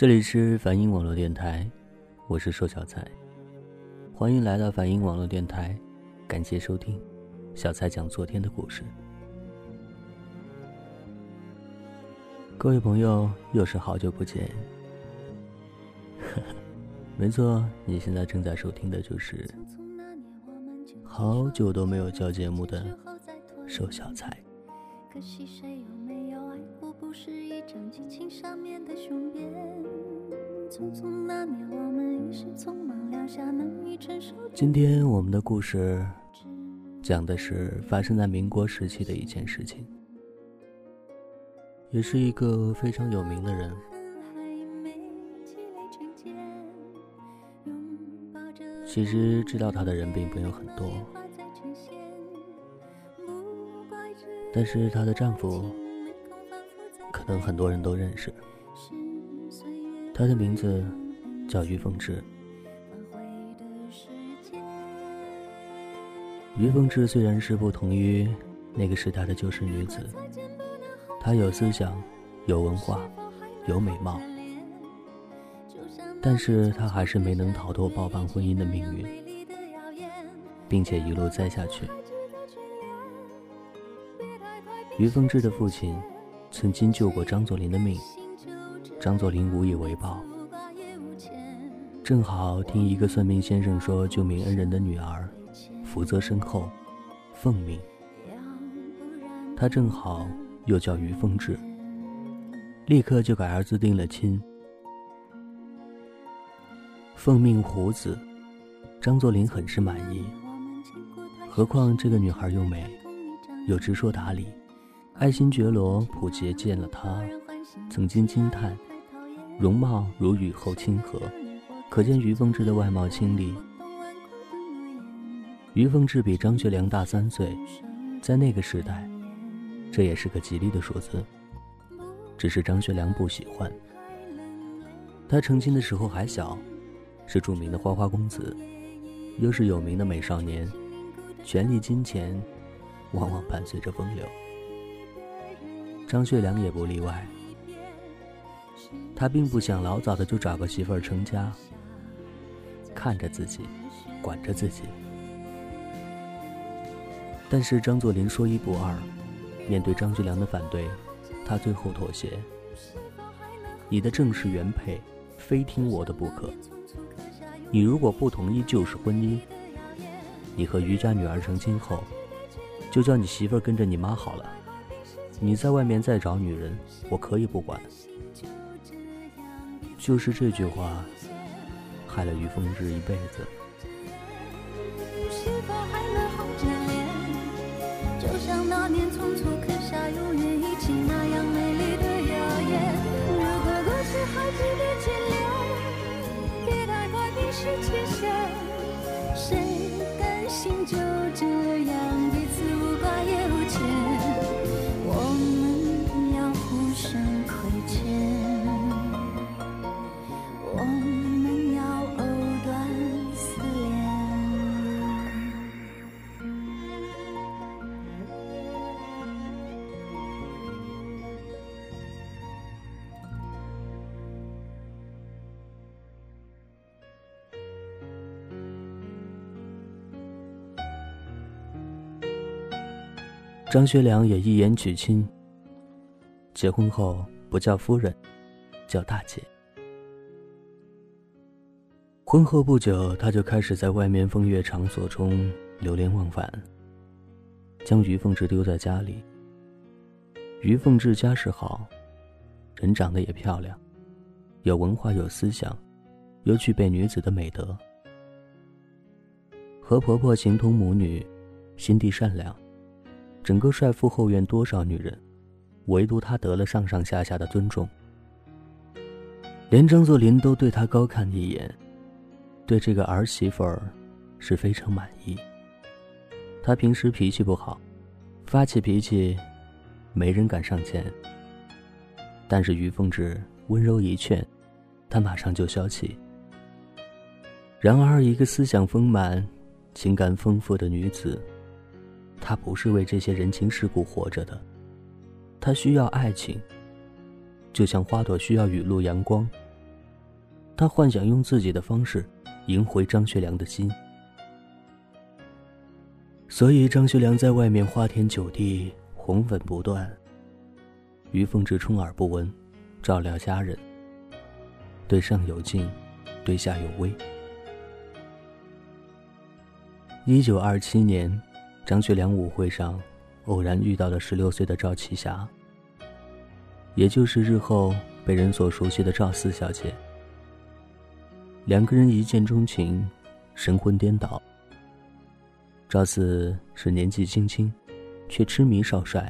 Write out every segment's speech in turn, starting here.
这里是梵音网络电台，我是瘦小菜，欢迎来到梵音网络电台，感谢收听小蔡讲昨天的故事。各位朋友，又是好久不见。没错，你现在正在收听的就是好久都没有交节目的瘦小菜。可惜谁有没有爱过，不是一张激情上面的雄辩。匆匆那年，我们一时匆忙留下难以承受。今天我们的故事讲的是发生在民国时期的一件事情，也是一个非常有名的人。其实知道他的人并没有很多。但是她的丈夫，可能很多人都认识。他的名字叫于凤至。于凤至虽然是不同于那个时代的旧式女子，她有思想，有文化，有美貌，但是她还是没能逃脱包办婚姻的命运，并且一路栽下去。于凤至的父亲曾经救过张作霖的命，张作霖无以为报。正好听一个算命先生说，救命恩人的女儿福泽深厚，奉命。他正好又叫于凤至，立刻就给儿子定了亲。奉命虎子，张作霖很是满意。何况这个女孩又美，又知书达理。爱新觉罗溥杰见了她，曾经惊叹，容貌如雨后清河，可见于凤至的外貌清丽。于凤至比张学良大三岁，在那个时代，这也是个吉利的数字。只是张学良不喜欢。他成亲的时候还小，是著名的花花公子，又是有名的美少年，权力金钱，往往伴随着风流。张学良也不例外，他并不想老早的就找个媳妇儿成家，看着自己，管着自己。但是张作霖说一不二，面对张学良的反对，他最后妥协。你的正式原配，非听我的不可。你如果不同意就是婚姻，你和余家女儿成亲后，就叫你媳妇儿跟着你妈好了。你在外面再找女人，我可以不管。就是这句话，害了于凤至一辈子。就像那年匆促刻下张学良也一言娶亲。结婚后不叫夫人，叫大姐。婚后不久，他就开始在外面风月场所中流连忘返，将于凤至丢在家里。于凤至家世好，人长得也漂亮，有文化有思想，又具备女子的美德，和婆婆形同母女，心地善良。整个帅府后院多少女人，唯独她得了上上下下的尊重。连张作霖都对她高看一眼，对这个儿媳妇儿是非常满意。她平时脾气不好，发起脾气，没人敢上前。但是于凤至温柔一劝，她马上就消气。然而，一个思想丰满、情感丰富的女子。他不是为这些人情世故活着的，他需要爱情，就像花朵需要雨露阳光，他幻想用自己的方式赢回张学良的心。所以张学良在外面花天酒地，红粉不断。于凤至充耳不闻，照料家人。对上有敬，对下有威。一九二七年，张学良舞会上，偶然遇到了十六岁的赵启霞，也就是日后被人所熟悉的赵四小姐。两个人一见钟情，神魂颠倒。赵四是年纪轻轻，却痴迷少帅。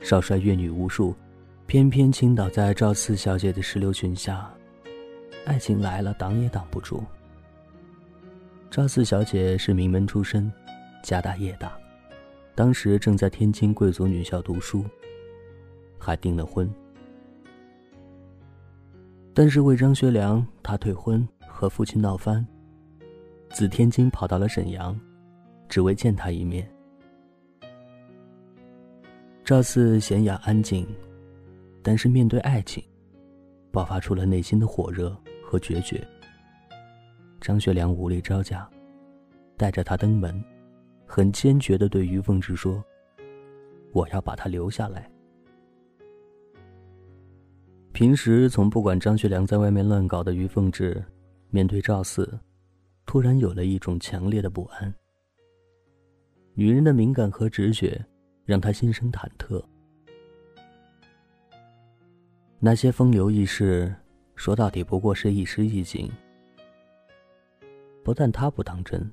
少帅阅女无数，偏偏倾倒在赵四小姐的石榴裙下，爱情来了，挡也挡不住。赵四小姐是名门出身，家大业大，当时正在天津贵族女校读书，还订了婚。但是为张学良，他退婚，和父亲闹翻，自天津跑到了沈阳。只为见他一面。赵四娴雅安静，但是面对爱情，爆发出了内心的火热和决绝。张学良无力招架，带着他登门，很坚决的对于凤至说：“我要把他留下来。”平时从不管张学良在外面乱搞的于凤至，面对赵四，突然有了一种强烈的不安。女人的敏感和直觉，让她心生忐忑。那些风流轶事，说到底不过是一时一景。不但他不当真，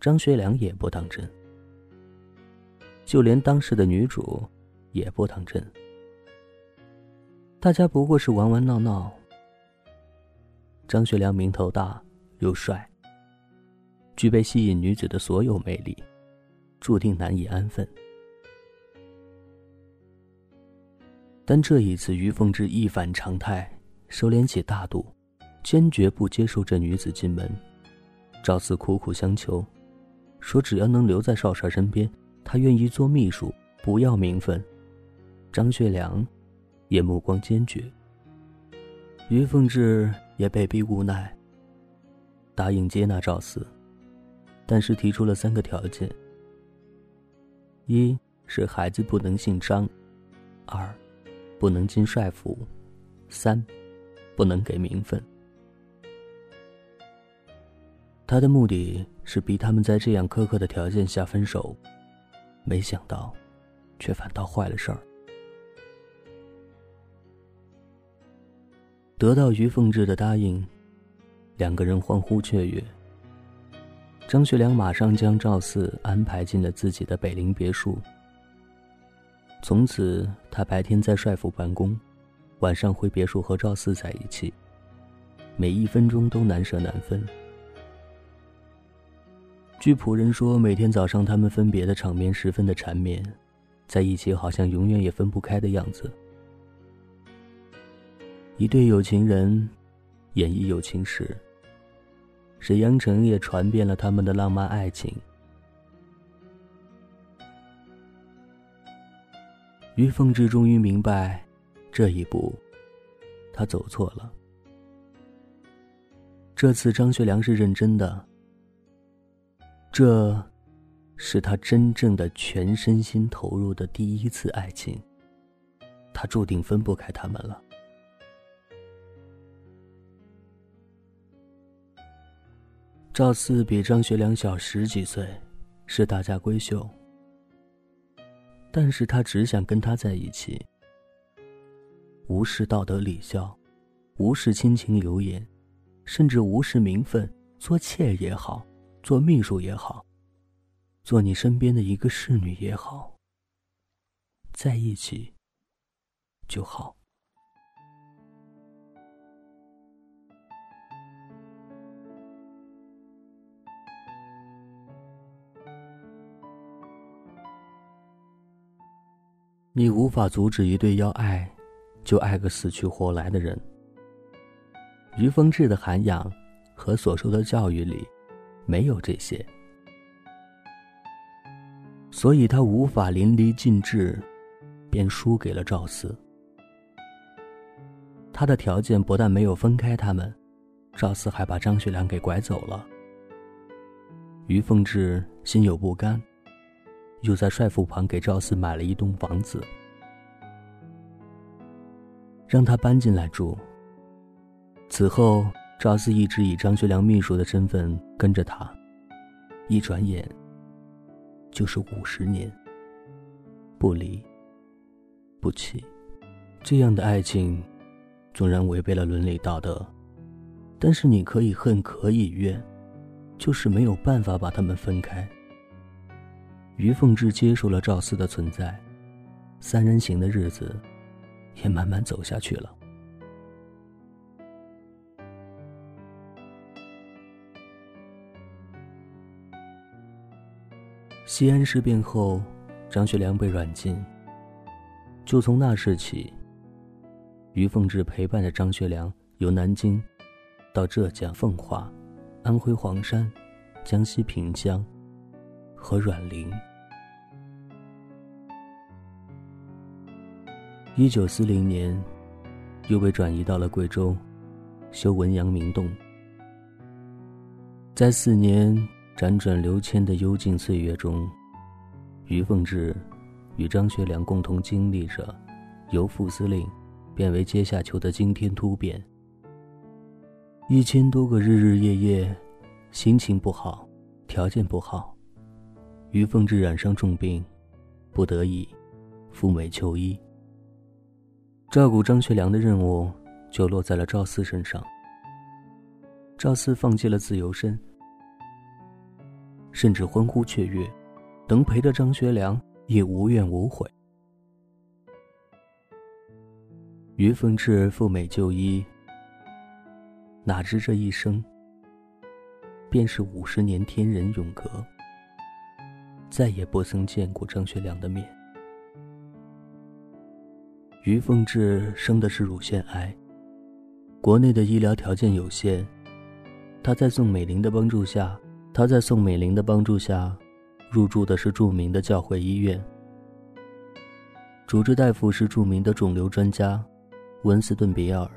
张学良也不当真，就连当时的女主也不当真。大家不过是玩玩闹闹。张学良名头大又帅，具备吸引女子的所有魅力。注定难以安分。但这一次，于凤至一反常态，收敛起大度，坚决不接受这女子进门。赵四苦苦相求，说只要能留在少帅身边，他愿意做秘书，不要名分。张学良也目光坚决。于凤至也被逼无奈，答应接纳赵四，但是提出了三个条件。一是孩子不能姓张，二不能进帅府，三不能给名分。他的目的是逼他们在这样苛刻的条件下分手，没想到，却反倒坏了事儿。得到于凤至的答应，两个人欢呼雀跃。张学良马上将赵四安排进了自己的北陵别墅。从此，他白天在帅府办公，晚上回别墅和赵四在一起，每一分钟都难舍难分。据仆人说，每天早上他们分别的场面十分的缠绵，在一起好像永远也分不开的样子。一对有情人，演绎有情史。沈阳城也传遍了他们的浪漫爱情。于凤至终于明白，这一步，他走错了。这次张学良是认真的，这，是他真正的全身心投入的第一次爱情。他注定分不开他们了。赵四比张学良小十几岁，是大家闺秀。但是他只想跟他在一起，无视道德礼教，无视亲情流言，甚至无视名分，做妾也好，做秘书也好，做你身边的一个侍女也好，在一起就好。你无法阻止一对要爱，就爱个死去活来的人。于凤至的涵养和所受的教育里，没有这些，所以他无法淋漓尽致，便输给了赵四。他的条件不但没有分开他们，赵四还把张学良给拐走了。于凤至心有不甘，又在帅府旁给赵四买了一栋房子，让他搬进来住。此后，赵四一直以张学良秘书的身份跟着他，一转眼就是五十年，不离不弃。这样的爱情，纵然违背了伦理道德，但是你可以恨，可以怨。就是没有办法把他们分开。于凤至接受了赵四的存在，三人行的日子也慢慢走下去了。西安事变后，张学良被软禁。就从那时起，于凤至陪伴着张学良由南京到浙江奉化。安徽黄山、江西平江和阮陵。一九四零年，又被转移到了贵州，修文阳明洞。在四年辗转流迁的幽静岁月中，于凤至与张学良共同经历着由副司令变为阶下囚的惊天突变。一千多个日日夜夜，心情不好，条件不好，于凤至染上重病，不得已赴美求医。照顾张学良的任务就落在了赵四身上。赵四放弃了自由身，甚至欢呼雀跃，能陪着张学良也无怨无悔。于凤至赴美就医。哪知这一生，便是五十年天人永隔，再也不曾见过张学良的面。于凤至生的是乳腺癌，国内的医疗条件有限，他在宋美龄的帮助下，他在宋美龄的帮助下，入住的是著名的教会医院，主治大夫是著名的肿瘤专家温斯顿·比尔。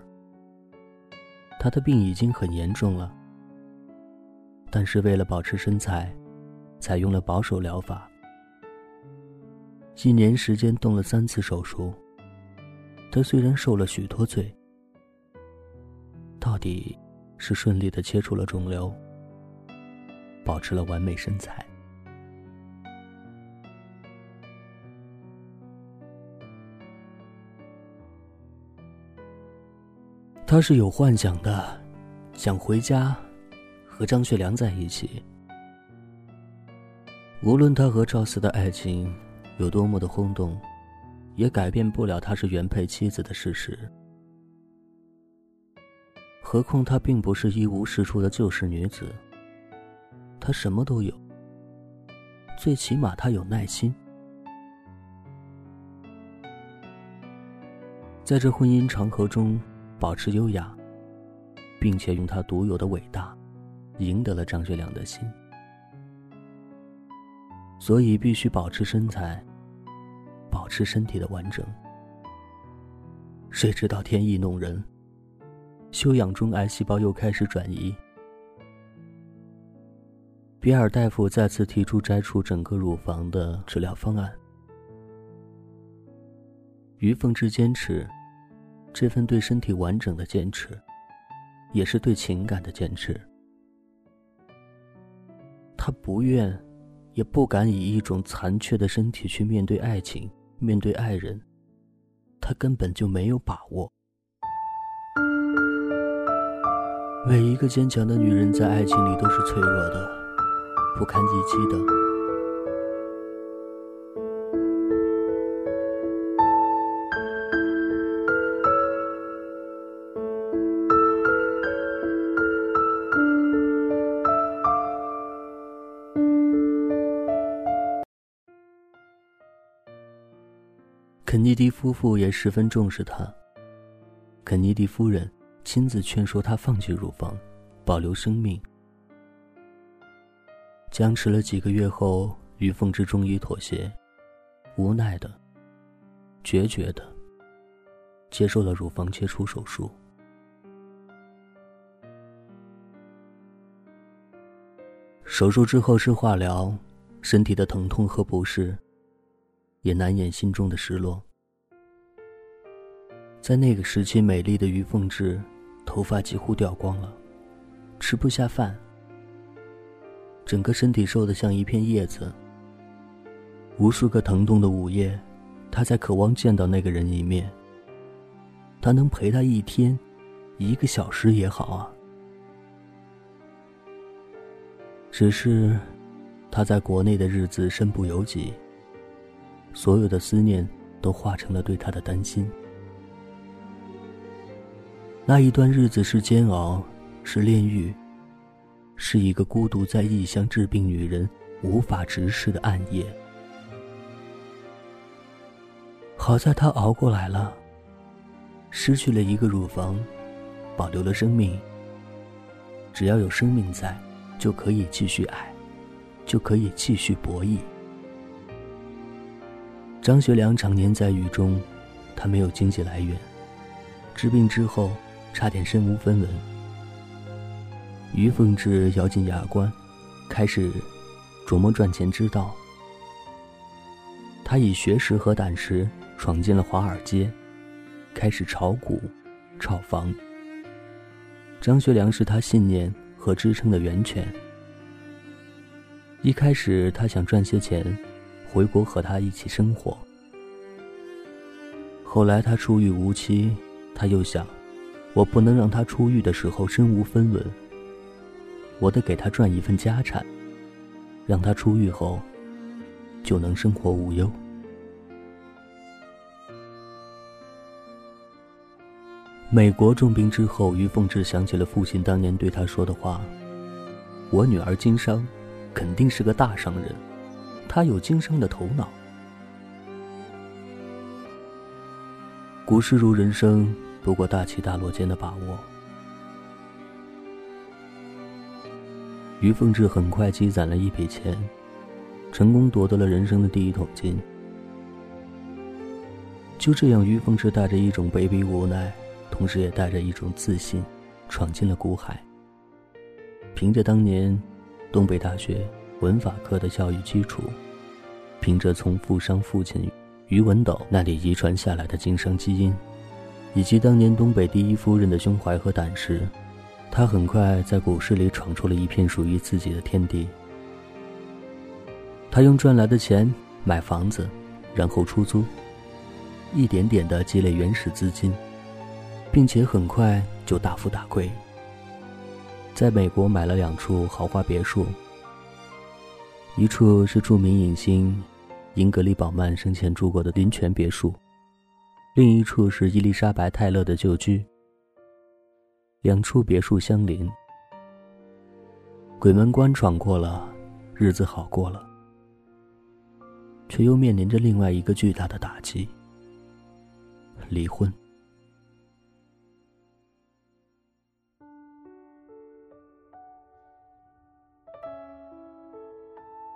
他的病已经很严重了，但是为了保持身材，采用了保守疗法。一年时间动了三次手术。他虽然受了许多罪，到底是顺利的切除了肿瘤，保持了完美身材。他是有幻想的，想回家和张学良在一起。无论他和赵四的爱情有多么的轰动，也改变不了他是原配妻子的事实。何况她并不是一无是处的旧式女子，她什么都有。最起码她有耐心。在这婚姻长河中。保持优雅，并且用他独有的伟大，赢得了张学良的心。所以必须保持身材，保持身体的完整。谁知道天意弄人，休养中癌细胞又开始转移。比尔大夫再次提出摘除整个乳房的治疗方案，于凤至坚持。这份对身体完整的坚持，也是对情感的坚持。他不愿，也不敢以一种残缺的身体去面对爱情，面对爱人。他根本就没有把握。每一个坚强的女人在爱情里都是脆弱的，不堪一击的。肯尼迪夫妇也十分重视他。肯尼迪夫人亲自劝说他放弃乳房，保留生命。僵持了几个月后于凤至终于妥协无奈的决绝的接受了乳房切除手术。手术之后是化疗身体的疼痛和不适也难掩心中的失落。在那个时期美丽的于凤至头发几乎掉光了吃不下饭整个身体瘦得像一片叶子。无数个疼痛的午夜，他在渴望见到那个人一面。他能陪他一天，一个小时也好啊。只是，他在国内的日子身不由己。所有的思念都化成了对他的担心。那一段日子是煎熬，是炼狱，是一个孤独在异乡治病女人无法直视的暗夜。好在她熬过来了。失去了一个乳房，保留了生命。只要有生命在，就可以继续爱，就可以继续博弈。张学良常年在狱中，他没有经济来源，治病之后差点身无分文。于凤至咬紧牙关，开始琢磨赚钱之道。他以学识和胆识闯进了华尔街。开始炒股、炒房。张学良是他信念和支撑的源泉。一开始，他想赚些钱，回国和他一起生活。后来他出狱无期，他又想，我不能让他出狱的时候身无分文。我得给他赚一份家产，让他出狱后就能生活无忧。美国重病之后，于凤至想起了父亲当年对他说的话：“我女儿经商，肯定是个大商人，她有经商的头脑。”股市如人生，不过大起大落间的把握。于凤至很快积攒了一笔钱，成功夺得了人生的第一桶金。就这样，于凤至带着一种卑鄙无奈。同时也带着一种自信，闯进了股海。凭着当年东北大学文法科的教育基础，凭着从富商父亲于文斗那里遗传下来的经商基因，以及当年东北第一夫人的胸怀和胆识，他很快在股市里闯出了一片属于自己的天地。他用赚来的钱买房子，然后出租，一点点的积累原始资金。并且很快就大富大贵。在美国买了两处豪华别墅，一处是著名影星英格丽·宝曼生前住过的林泉别墅，另一处是伊丽莎白·泰勒的旧居。两处别墅相邻，鬼门关闯过了，日子好过了，却又面临着另外一个巨大的打击——离婚。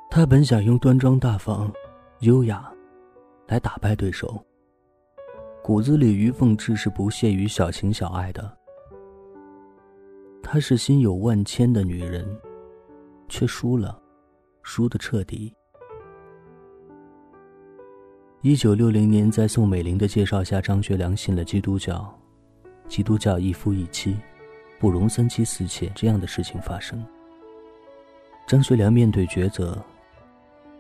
他本想用端庄大方、优雅来打败对手。骨子里，于凤至是不屑于小情小爱的。她是心有万千的女人，却输了，输的彻底。一九六零年，在宋美龄的介绍下，张学良信了基督教。基督教一夫一妻，不容三妻四妾这样的事情发生。张学良面对抉择。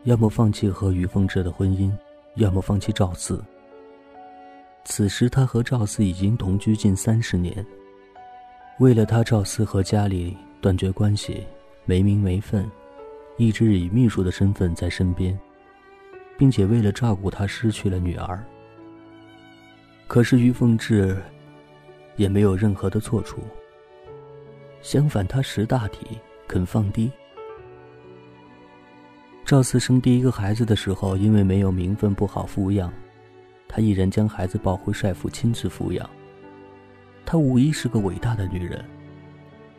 要么放弃和于凤至的婚姻，要么放弃赵四。此时他和赵四已经同居近三十年。为了他，赵四和家里断绝关系，没名没分，一直以秘书的身份在身边，并且为了照顾他，失去了女儿。可是于凤至也没有任何的错处。相反，他识大体，肯放低。赵四生第一个孩子的时候，因为没有名分不好抚养，他毅然将孩子抱回帅府亲自抚养。她无疑是个伟大的女人，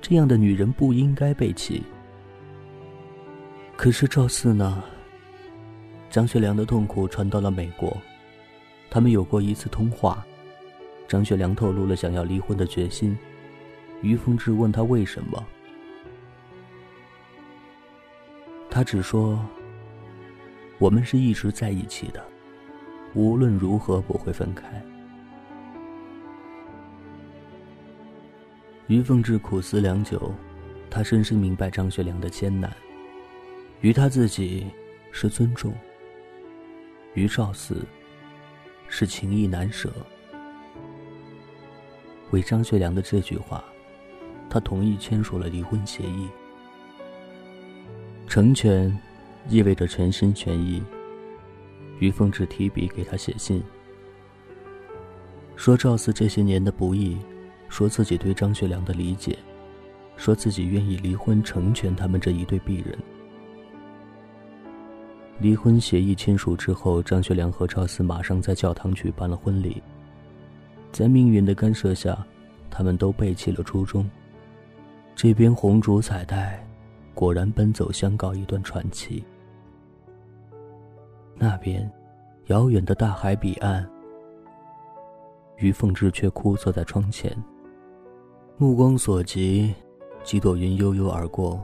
这样的女人不应该被弃。可是赵四呢？张学良的痛苦传到了美国，他们有过一次通话，张学良透露了想要离婚的决心。于凤至问他为什么。他只说：“我们是一直在一起的，无论如何不会分开。”于凤至苦思良久，他深深明白张学良的艰难。于他自己是尊重，于赵四是情意难舍。为张学良的这句话，他同意签署了离婚协议。成全，意味着全心全意。于凤至提笔给他写信，说赵四这些年的不易。说自己对张学良的理解，说自己愿意离婚成全他们这一对璧人。离婚协议签署之后，张学良和赵四马上在教堂举办了婚礼。在命运的干涉下，他们都背弃了初衷。这边红烛彩带，果然奔走相告一段传奇。那边，遥远的大海彼岸，于凤至却枯坐在窗前。目光所及，几朵云悠悠而过。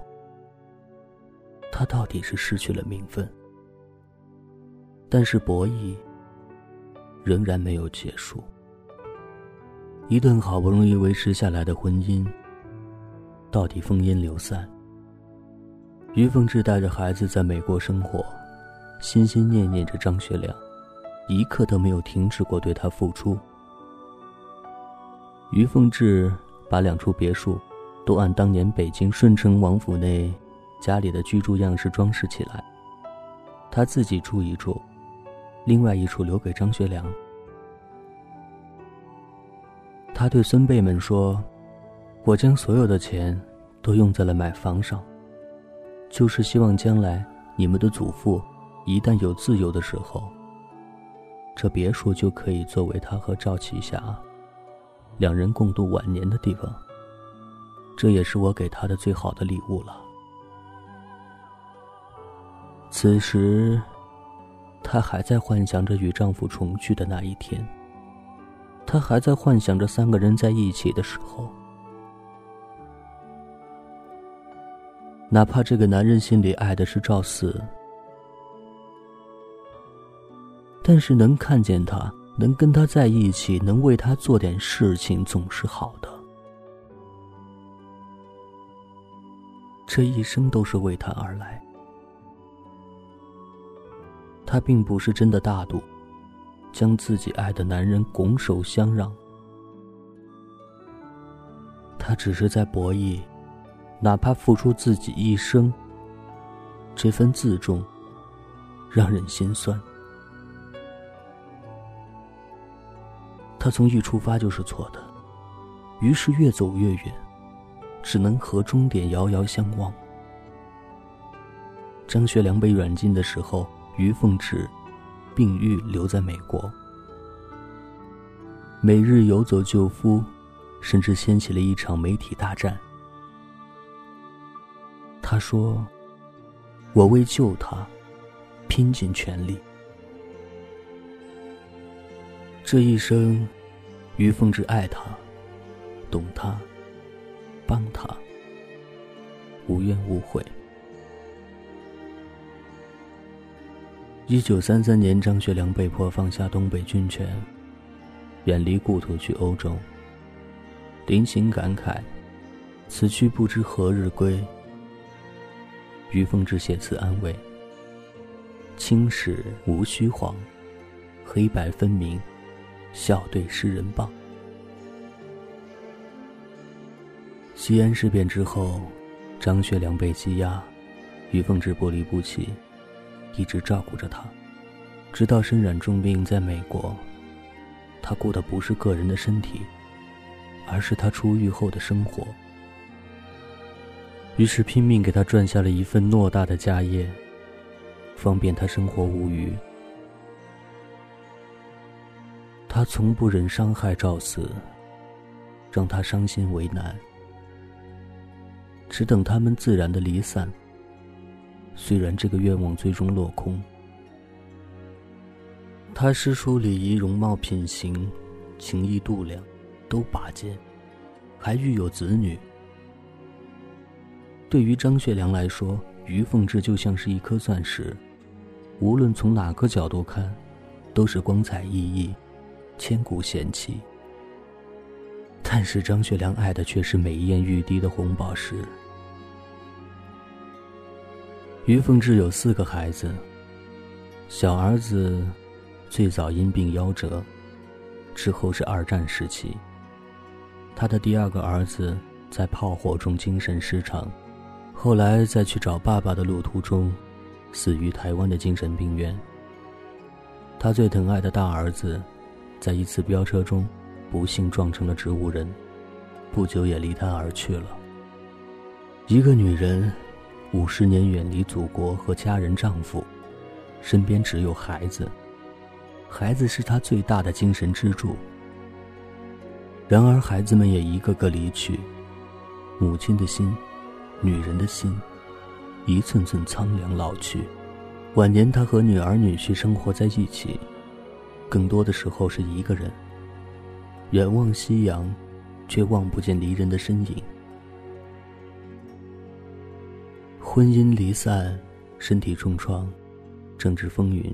他到底是失去了名分，但是博弈仍然没有结束。一段好不容易维持下来的婚姻，到底风烟流散。于凤至带着孩子在美国生活，心心念念着张学良，一刻都没有停止过对他付出。于凤至。把两处别墅，都按当年北京顺城王府内家里的居住样式装饰起来。他自己住一处，另外一处留给张学良。他对孙辈们说：“我将所有的钱都用在了买房上，就是希望将来你们的祖父一旦有自由的时候，这别墅就可以作为他和赵启霞。”两人共度晚年的地方，这也是我给他的最好的礼物了。此时，她还在幻想着与丈夫重聚的那一天，她还在幻想着三个人在一起的时候。哪怕这个男人心里爱的是赵四，但是能看见他。能跟他在一起，能为他做点事情，总是好的。这一生都是为他而来。他并不是真的大度，将自己爱的男人拱手相让。他只是在博弈，哪怕付出自己一生，这份自重，让人心酸。他从一出发就是错的，于是越走越远，只能和终点遥遥相望。张学良被软禁的时候，于凤至病愈留在美国，每日游走救夫，甚至掀起了一场媒体大战。他说：“我为救他，拼尽全力。”这一生，于凤至爱他，懂他，帮他，无怨无悔。一九三三年，张学良被迫放下东北军权，远离故土去欧洲。临行感慨：“此去不知何日归。”于凤至写词安慰：“青史无虚晃，黑白分明。”笑对诗人棒。西安事变之后，张学良被羁押，于凤至不离不弃，一直照顾着他，直到身染重病在美国。他顾的不是个人的身体，而是他出狱后的生活。于是拼命给他赚下了一份偌大的家业，方便他生活无虞。他从不忍伤害赵四，让他伤心为难，只等他们自然的离散。虽然这个愿望最终落空，他诗书礼仪、容貌品行、情义度量，都拔尖，还育有子女。对于张学良来说，于凤至就像是一颗钻石，无论从哪个角度看，都是光彩熠熠，千古贤妻。但是张学良爱的却是美艳欲滴的红宝石。于凤至有四个孩子，小儿子最早因病夭折，之后是二战时期。他的第二个儿子在炮火中精神失常，后来在去找爸爸的路途中，死于台湾的精神病院。他最疼爱的大儿子，在一次飙车中，不幸撞成了植物人，不久也离他而去了。一个女人。五十年远离祖国和家人、丈夫，身边只有孩子。孩子是她最大的精神支柱。然而，孩子们也一个个离去，母亲的心，女人的心，一寸寸苍凉老去。晚年，她和女儿女婿生活在一起，更多的时候是一个人，远望夕阳，却望不见离人的身影。婚姻离散，身体重创，政治风云，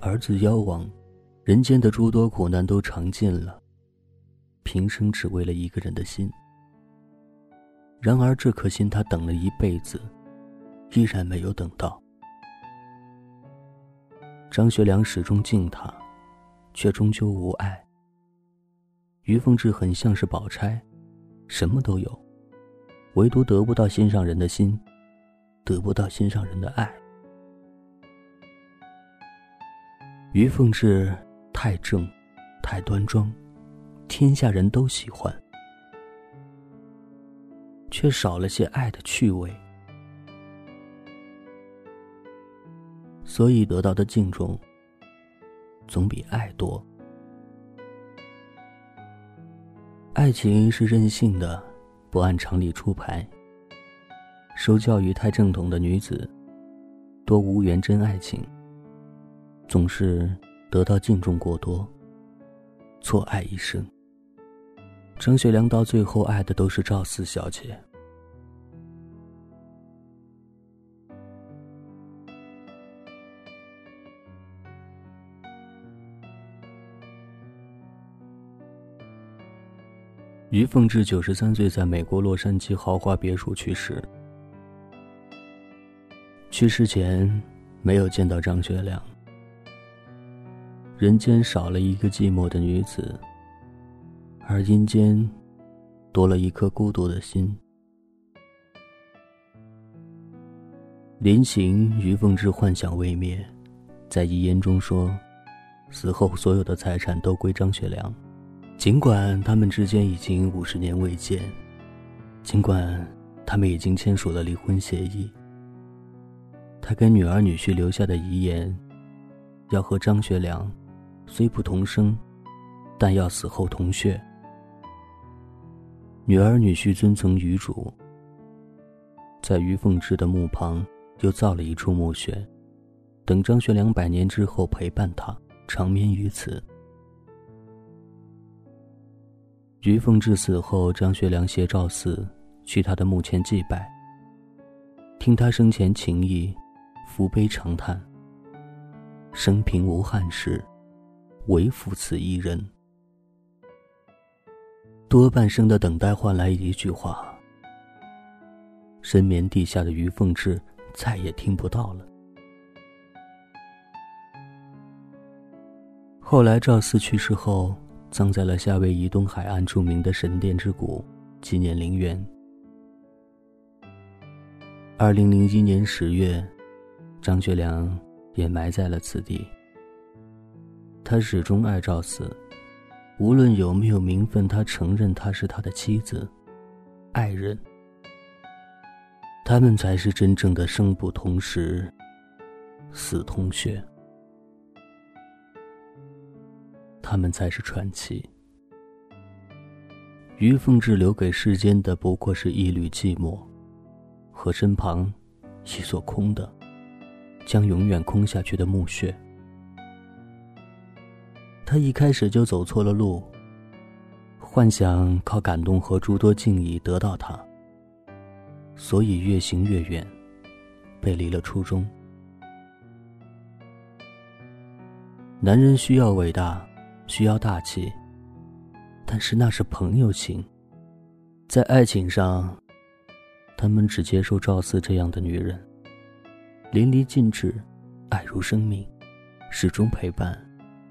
儿子夭亡，人间的诸多苦难都尝尽了。平生只为了一个人的心。然而这颗心，他等了一辈子，依然没有等到。张学良始终敬他，却终究无爱。于凤至很像是宝钗，什么都有，唯独得不到心上人的心。得不到心上人的爱，于凤至太正，太端庄，天下人都喜欢，却少了些爱的趣味，所以得到的敬重总比爱多。爱情是任性的，不按常理出牌。受教育太正统的女子，多无缘真爱情。总是得到敬重过多，错爱一生。张学良到最后爱的都是赵四小姐。于凤至九十三岁，在美国洛杉矶豪华别墅去世。去世前，没有见到张学良。人间少了一个寂寞的女子，而阴间多了一颗孤独的心。临行，于凤至幻想未灭，在遗言中说，死后所有的财产都归张学良。尽管他们之间已经五十年未见，尽管他们已经签署了离婚协议。他跟女儿女婿留下的遗言，要和张学良，虽不同生，但要死后同穴。女儿女婿遵从遗嘱，在于凤至的墓旁又造了一处墓穴，等张学良百年之后陪伴他长眠于此。于凤至死后，张学良携赵四去他的墓前祭拜，听他生前情谊。抚悲长叹。生平无憾事，唯负此一人。多半生的等待换来一句话：深眠地下的于凤至再也听不到了。后来赵四去世后，葬在了夏威夷东海岸著名的神殿之谷纪念陵园。二零零一年十月。张学良也埋在了此地。他始终爱赵四，无论有没有名分，他承认她是他的妻子、爱人。他们才是真正的生不同时，死同穴。他们才是传奇。于凤至留给世间的，不过是一缕寂寞，和身旁一座空的。将永远空下去的墓穴。他一开始就走错了路，幻想靠感动和诸多敬意得到他，所以越行越远，背离了初衷。男人需要伟大，需要大气，但是那是朋友情。在爱情上，他们只接受赵四这样的女人，淋漓尽致，爱如生命，始终陪伴，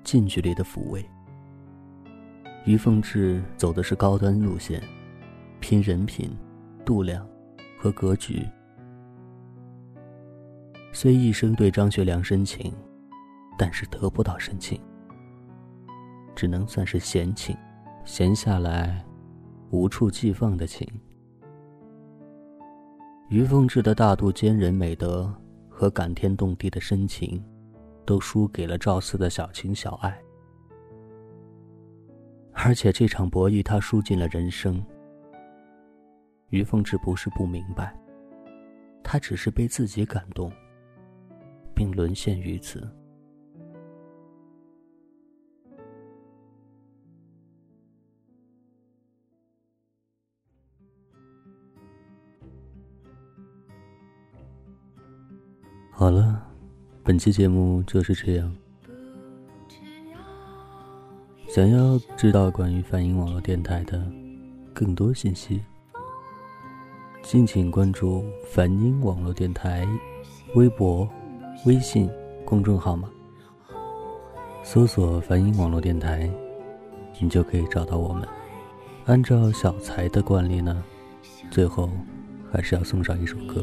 近距离的抚慰。于凤至走的是高端路线，拼人品、度量和格局。虽一生对张学良深情，但是得不到深情，只能算是闲情，闲下来无处寄放的情。于凤至的大度坚韧美德和感天动地的深情，都输给了赵四的小情小爱。而且这场博弈，他输尽了人生。于凤至不是不明白，他只是被自己感动，并沦陷于此。好了，本期节目就是这样。想要知道关于梵音网络电台的更多信息，敬请关注梵音网络电台微博、微信公众号码，搜索“梵音网络电台”，你就可以找到我们。按照小才的惯例呢，最后还是要送上一首歌。